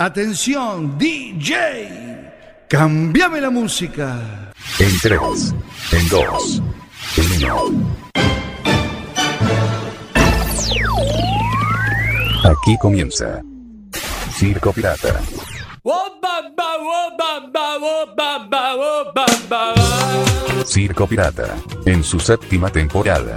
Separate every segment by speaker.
Speaker 1: Atención, DJ. Cambiame la música.
Speaker 2: En 3, en 2, en 1. Aquí comienza Circo Pirata. Circo Pirata, en su séptima temporada.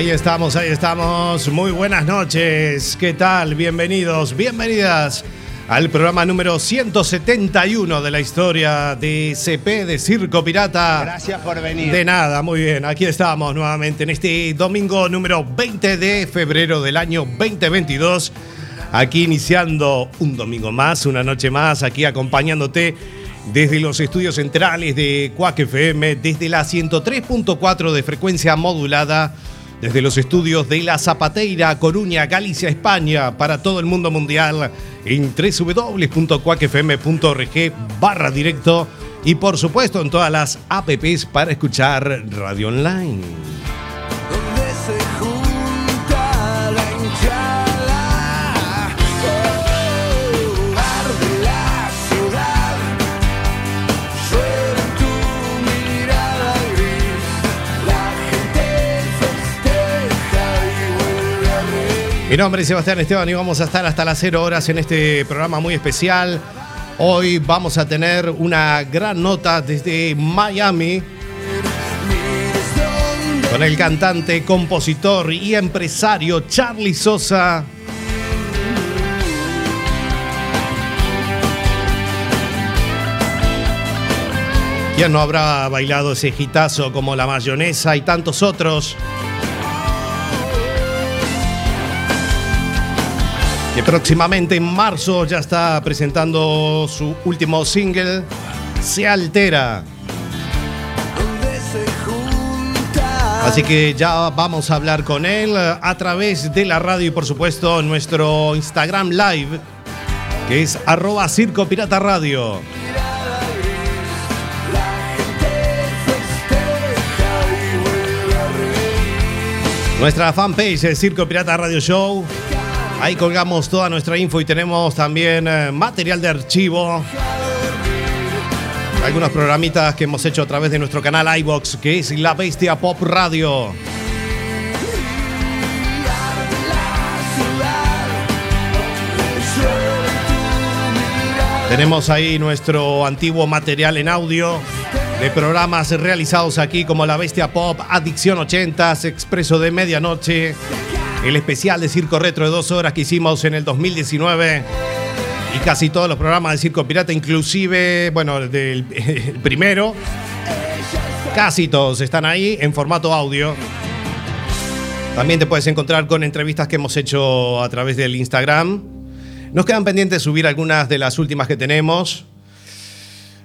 Speaker 3: Ahí estamos, ahí estamos. Muy buenas noches. ¿Qué tal? Bienvenidos, bienvenidas al programa número 171 de la historia de CP de Circo Pirata.
Speaker 4: Gracias por venir.
Speaker 3: De nada, muy bien. Aquí estamos nuevamente en este domingo número 20 de febrero del año 2022. Aquí iniciando un domingo más, una noche más, aquí acompañándote desde los estudios centrales de Cuac FM, desde la 103.4 de frecuencia modulada, desde los estudios de La Zapateira, Coruña, Galicia, España, para todo el mundo mundial, en www.cuacfm.org barra directo y por supuesto en todas las apps para escuchar radio online. Mi nombre es Sebastián Esteban y vamos a estar hasta las 0 horas en este programa muy especial. Hoy vamos a tener una gran nota desde Miami con el cantante, compositor y empresario Charlie Sosa. ¿Quién no habrá bailado ese gitazo como la mayonesa y tantos otros? Que próximamente en marzo ya está presentando su último single, Se Altera. Así que ya vamos a hablar con él a través de la radio y por supuesto nuestro Instagram Live, que es arroba Circo Pirata Radio. Nuestra fanpage es Circo Pirata Radio Show. Ahí colgamos toda nuestra info y tenemos también eh, material de archivo. Algunos programitas que hemos hecho a través de nuestro canal iBox, que es La Bestia Pop Radio. Tenemos ahí nuestro antiguo material en audio de programas realizados aquí como La Bestia Pop, Adicción 80s, Expreso de Medianoche, el especial de Circo Retro de dos horas que hicimos en el 2019 y casi todos los programas de Circo Pirata, inclusive, bueno, el primero, casi todos están ahí en formato audio. También te puedes encontrar con entrevistas que hemos hecho a través del Instagram. Nos quedan pendientes subir algunas de las últimas que tenemos.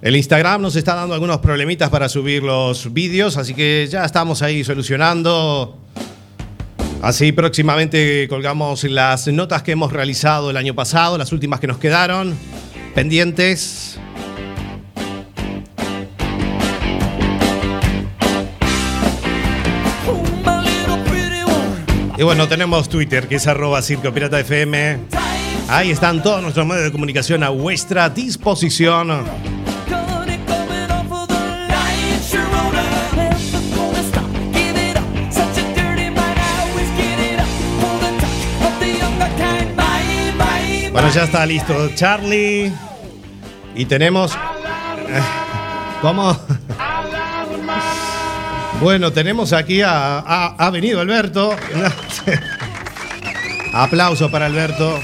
Speaker 3: El Instagram nos está dando algunos problemitas para subir los vídeos, así que ya estamos ahí solucionando. Así próximamente colgamos las notas que hemos realizado el año pasado, las últimas que nos quedaron pendientes. Y bueno, tenemos Twitter, que es arroba Circo Pirata FM. Ahí están todos nuestros medios de comunicación a vuestra disposición. Ya está listo Charlie. Y tenemos... eh, ¿Cómo? Bueno, tenemos aquí a... ha venido Alberto. Aplauso para Alberto.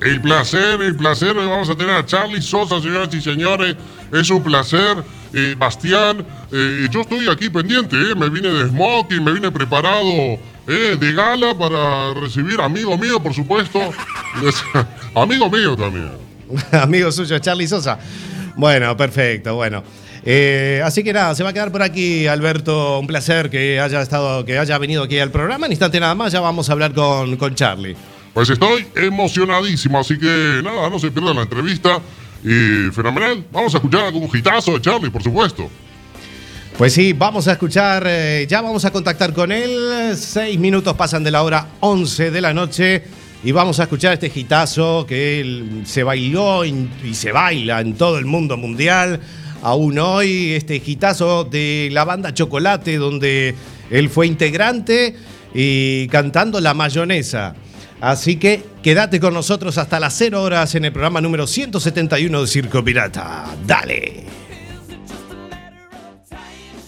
Speaker 5: El placer, el placer, vamos a tener a Charlie Sosa, señoras y señores. Es un placer. Eh, Bastián, eh, yo estoy aquí pendiente, eh, me vine de smoking, me vine preparado eh, de gala para recibir amigo mío, por supuesto. amigo mío también.
Speaker 3: Amigo suyo, Charlie Sosa. Bueno, perfecto, bueno. Eh, así que nada, se va a quedar por aquí, Alberto. Un placer que haya estado, que haya venido aquí al programa. En instante nada más, ya vamos a hablar con, con Charlie.
Speaker 5: Pues estoy emocionadísimo, así que nada, no se pierdan la entrevista. Y fenomenal, vamos a escuchar algún hitazo de Charlie, por supuesto.
Speaker 3: Pues sí, vamos a escuchar, eh, ya vamos a contactar con él. Seis minutos pasan de la hora 11 de la noche y vamos a escuchar este gitazo que él se bailó y se baila en todo el mundo mundial. Aún hoy, este gitazo de la banda Chocolate, donde él fue integrante y cantando La Mayonesa. Así que quédate con nosotros hasta las 0 horas en el programa número 171 de Circo Pirata. Dale.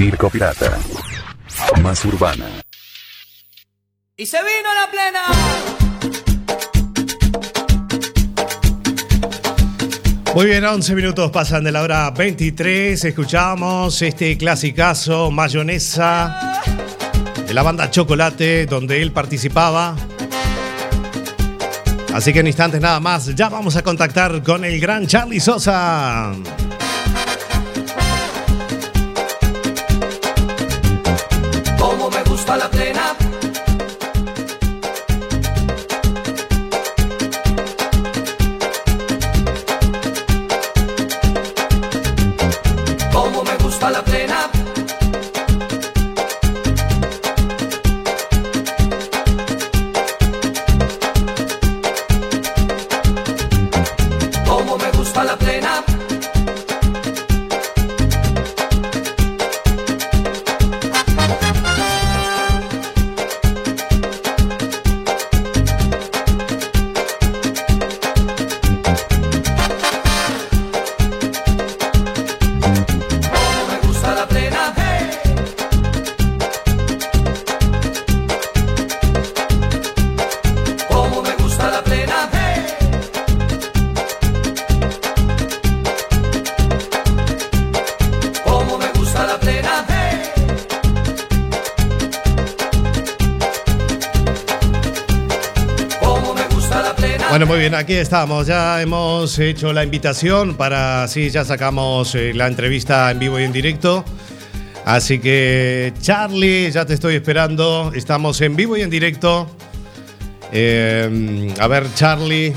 Speaker 6: Circo Pirata. Más urbana.
Speaker 7: Y se vino la plena.
Speaker 3: Muy bien, 11 minutos pasan de la hora 23. Escuchamos este clasicazo, Mayonesa, de la banda Chocolate, donde él participaba. Así que en instantes nada más, ya vamos a contactar con el gran Charlie Sosa. Bueno, muy bien, aquí estamos. Ya hemos hecho la invitación para, sí, ya sacamos eh, la entrevista en vivo y en directo. Así que, Charlie, ya te estoy esperando. Estamos en vivo y en directo. Eh, a ver, Charlie.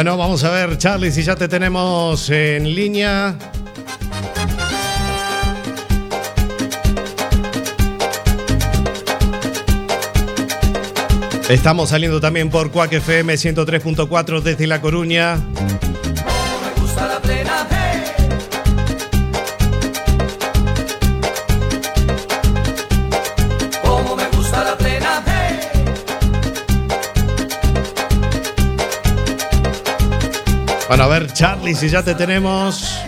Speaker 3: Bueno, vamos a ver, Charlie, si ya te tenemos en línea. Estamos saliendo también por Cuac FM 103.4 desde La Coruña. Bueno, a ver, Charlie, si ya te tenemos.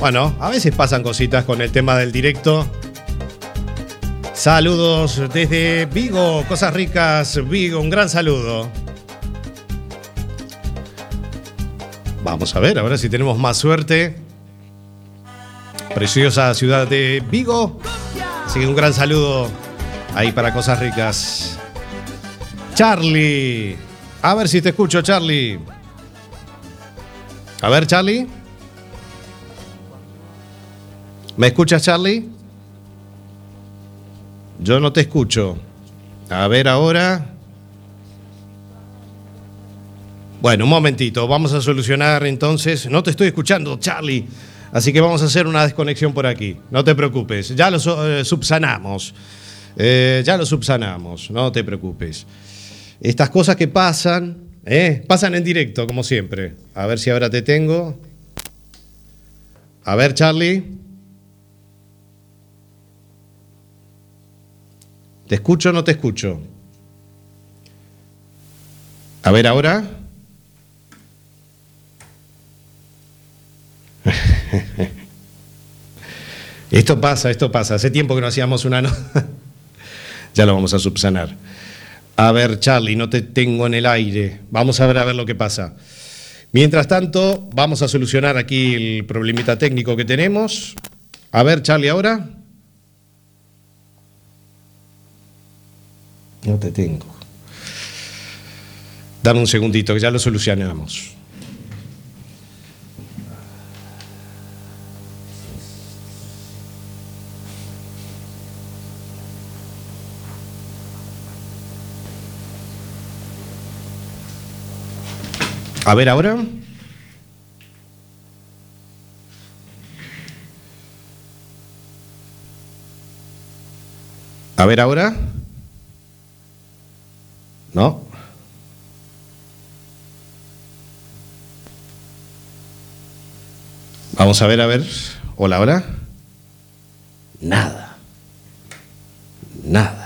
Speaker 3: Bueno, a veces pasan cositas con el tema del directo. Saludos desde Vigo, Cosas Ricas, Vigo, un gran saludo. Vamos a ver, ahora si tenemos más suerte. Preciosa ciudad de Vigo. Así que un gran saludo ahí para Cosas Ricas. Charlie. A ver si te escucho, Charlie. A ver, Charlie. ¿Me escuchas, Charlie? Yo no te escucho. A ver ahora. Bueno, un momentito. Vamos a solucionar entonces. No te estoy escuchando, Charlie. Así que vamos a hacer una desconexión por aquí. No te preocupes. Ya lo eh, subsanamos. Eh, ya lo subsanamos. No te preocupes. Estas cosas que pasan, ¿eh? pasan en directo, como siempre. A ver si ahora te tengo. A ver, Charlie. ¿Te escucho o no te escucho? A ver ahora. esto pasa, esto pasa. Hace tiempo que no hacíamos una... ya lo vamos a subsanar. A ver, Charlie, no te tengo en el aire. Vamos a ver a ver lo que pasa. Mientras tanto, vamos a solucionar aquí el problemita técnico que tenemos. A ver, Charlie, ahora. No te tengo. Dame un segundito, que ya lo solucionamos. A ver ahora. A ver ahora. No. Vamos a ver, a ver. Hola, ahora. Nada. Nada.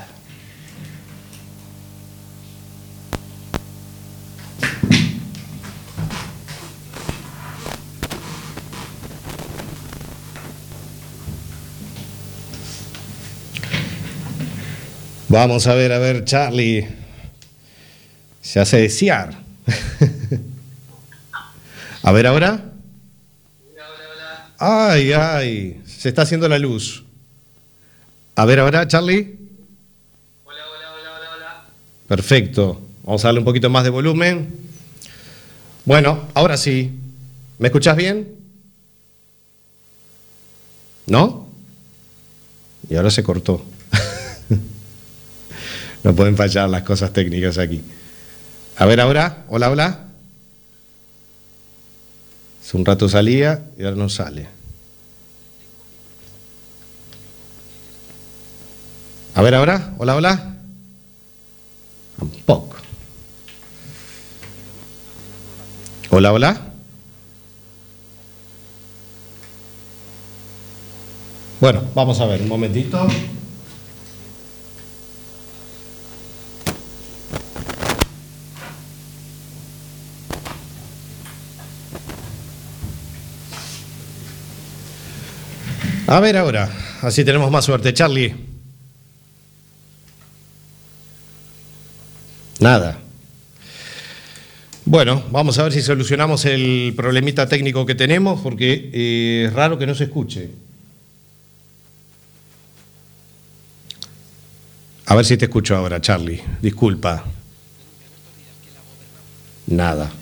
Speaker 3: Vamos a ver, a ver, Charlie. Se hace desear. a ver ahora. Ay, ay, se está haciendo la luz. A ver ahora, Charlie.
Speaker 8: Hola, hola, hola, hola, hola.
Speaker 3: Perfecto. Vamos a darle un poquito más de volumen. Bueno, ahora sí. ¿Me escuchás bien? ¿No? Y ahora se cortó. No pueden fallar las cosas técnicas aquí. A ver ahora. Hola, hola. Hace un rato salía y ahora no sale. A ver ahora. Hola, hola. Tampoco. Hola, hola. Bueno, vamos a ver un momentito. A ver ahora, así tenemos más suerte. Charlie. Nada. Bueno, vamos a ver si solucionamos el problemita técnico que tenemos, porque eh, es raro que no se escuche. A ver si te escucho ahora, Charlie. Disculpa. Nada.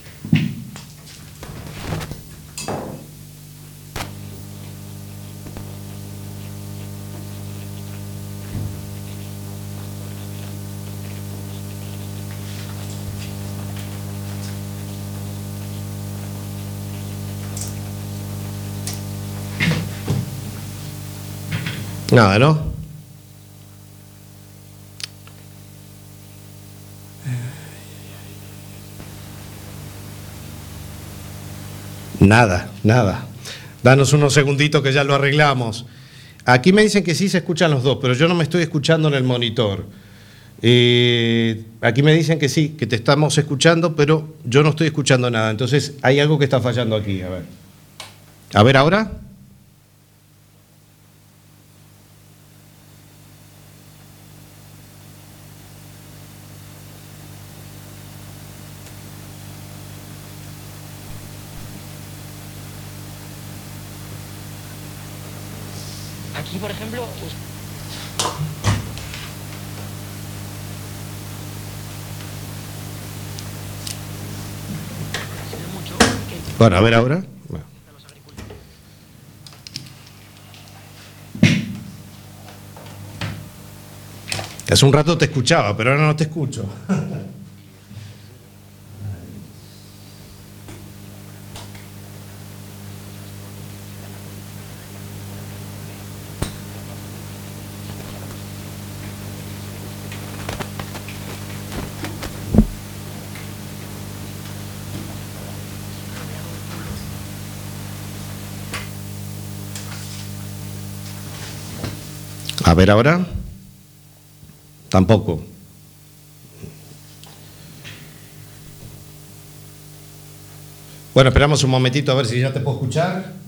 Speaker 3: Nada, ¿no? Nada, nada. Danos unos segunditos que ya lo arreglamos. Aquí me dicen que sí se escuchan los dos, pero yo no me estoy escuchando en el monitor. Eh, aquí me dicen que sí, que te estamos escuchando, pero yo no estoy escuchando nada. Entonces hay algo que está fallando aquí. A ver. A ver ahora. Bueno, a ver ahora. Hace un rato te escuchaba, pero ahora no te escucho. A ver ahora. Tampoco. Bueno, esperamos un momentito a ver si ya te puedo escuchar.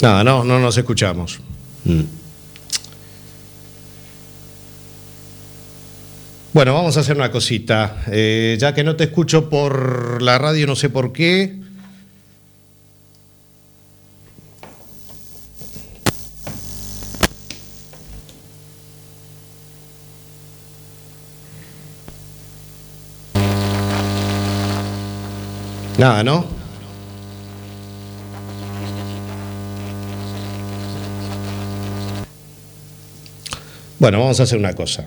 Speaker 3: Nada, no, no nos escuchamos. Mm. Bueno, vamos a hacer una cosita. Eh, ya que no te escucho por la radio, no sé por qué. Nada, ¿no? Bueno, vamos a hacer una cosa.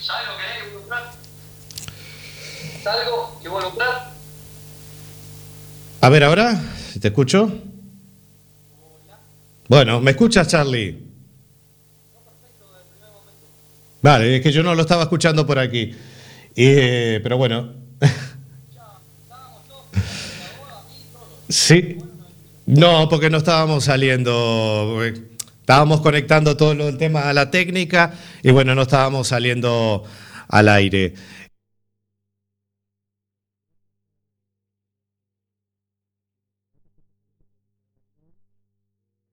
Speaker 9: ¿Sabes lo que hay que buscar? ¿Salgo que voluntad?
Speaker 3: A ver, ahora, si te escucho. Bueno, ¿me escuchas, Charlie? Vale, es que yo no lo estaba escuchando por aquí. Eh, pero bueno. Sí. No, porque no estábamos saliendo. Estábamos conectando todo el tema a la técnica y bueno, no estábamos saliendo al aire.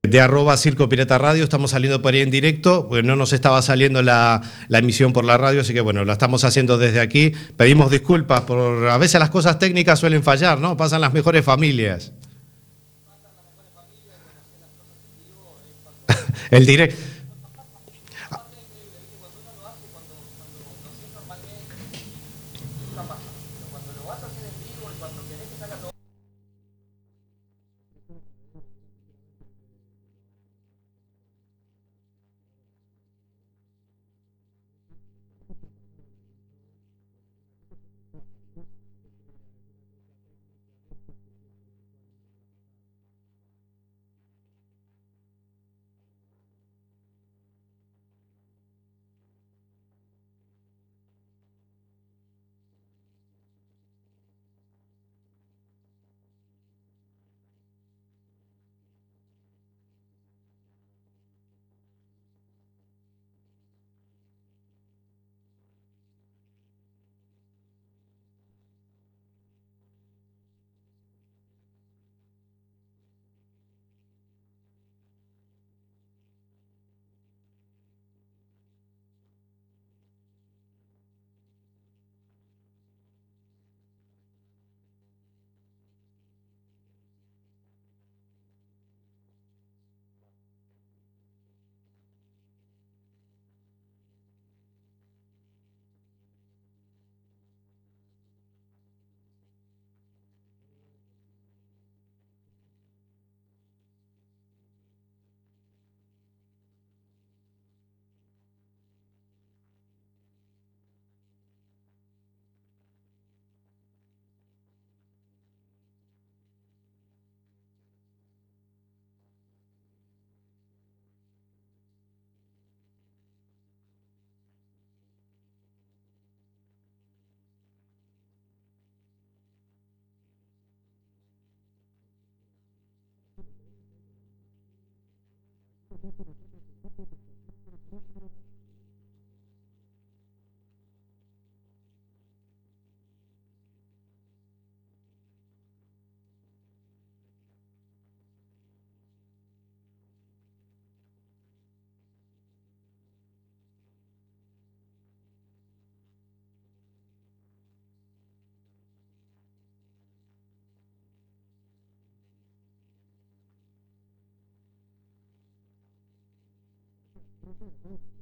Speaker 3: de arroba Circo Pirata Radio, estamos saliendo por ahí en directo, pues no nos estaba saliendo la, la emisión por la radio, así que bueno, la estamos haciendo desde aquí. Pedimos disculpas por a veces las cosas técnicas suelen fallar, ¿no? Pasan las mejores familias. El directo.
Speaker 10: Thank you. Mm-hmm.